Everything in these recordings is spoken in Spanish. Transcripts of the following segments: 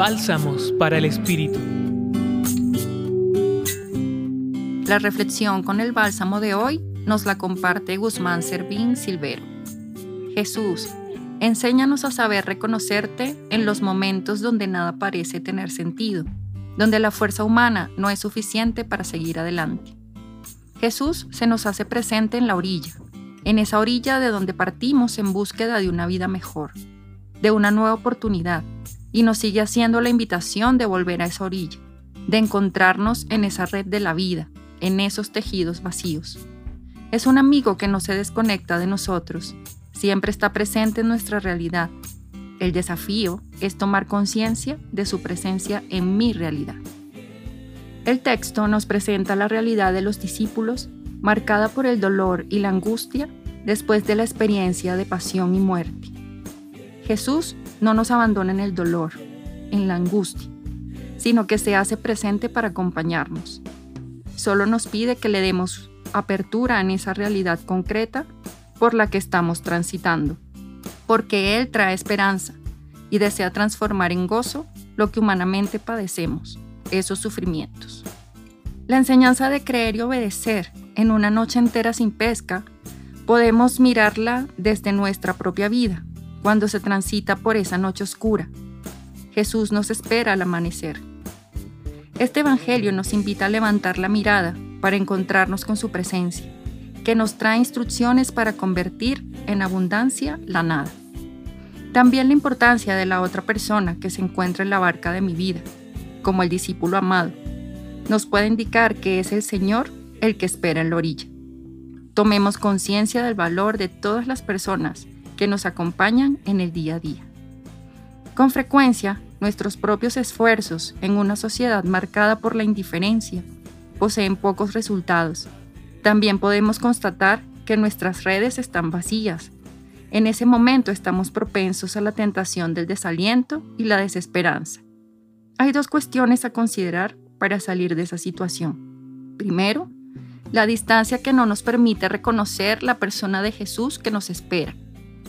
Bálsamos para el Espíritu. La reflexión con el bálsamo de hoy nos la comparte Guzmán Servín Silvero. Jesús, enséñanos a saber reconocerte en los momentos donde nada parece tener sentido, donde la fuerza humana no es suficiente para seguir adelante. Jesús se nos hace presente en la orilla, en esa orilla de donde partimos en búsqueda de una vida mejor, de una nueva oportunidad, y nos sigue haciendo la invitación de volver a esa orilla, de encontrarnos en esa red de la vida, en esos tejidos vacíos. Es un amigo que no se desconecta de nosotros, siempre está presente en nuestra realidad. El desafío es tomar conciencia de su presencia en mi realidad. El texto nos presenta la realidad de los discípulos marcada por el dolor y la angustia después de la experiencia de pasión y muerte. Jesús no nos abandona en el dolor, en la angustia, sino que se hace presente para acompañarnos. Solo nos pide que le demos apertura en esa realidad concreta por la que estamos transitando, porque Él trae esperanza y desea transformar en gozo lo que humanamente padecemos, esos sufrimientos. La enseñanza de creer y obedecer en una noche entera sin pesca, podemos mirarla desde nuestra propia vida, cuando se transita por esa noche oscura. Jesús nos espera al amanecer. Este Evangelio nos invita a levantar la mirada para encontrarnos con su presencia, que nos trae instrucciones para convertir en abundancia la nada. También la importancia de la otra persona que se encuentra en la barca de mi vida, como el discípulo amado, nos puede indicar que es el Señor el que espera en la orilla. Tomemos conciencia del valor de todas las personas que nos acompañan en el día a día. Con frecuencia, nuestros propios esfuerzos en una sociedad marcada por la indiferencia poseen pocos resultados. También podemos constatar que nuestras redes están vacías. En ese momento estamos propensos a la tentación del desaliento y la desesperanza. Hay dos cuestiones a considerar para salir de esa situación. Primero, la distancia que no nos permite reconocer la persona de Jesús que nos espera.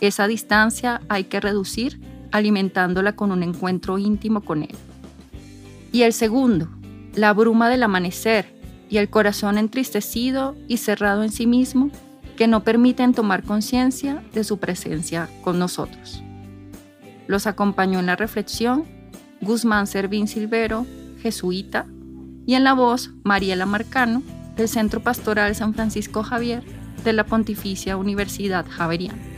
Esa distancia hay que reducir alimentándola con un encuentro íntimo con Él. Y el segundo, la bruma del amanecer y el corazón entristecido y cerrado en sí mismo que no permiten tomar conciencia de su presencia con nosotros. Los acompañó en la reflexión Guzmán Servín Silvero, jesuita, y en la voz Mariela Marcano, del Centro Pastoral San Francisco Javier de la Pontificia Universidad Javeriana.